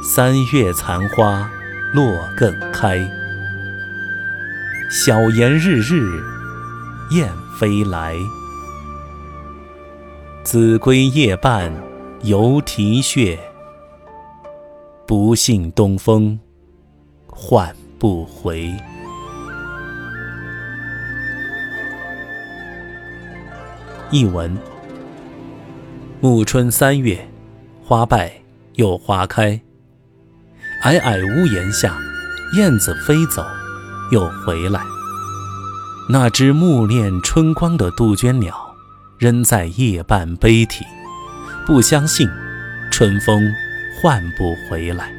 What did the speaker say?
三月残花落更开。晓檐日日燕飞来，子规夜半犹啼血。不信东风唤不回。译文：暮春三月，花败又花开。矮矮屋檐下，燕子飞走又回来。那只暮恋春光的杜鹃鸟，仍在夜半悲啼，不相信春风唤不回来。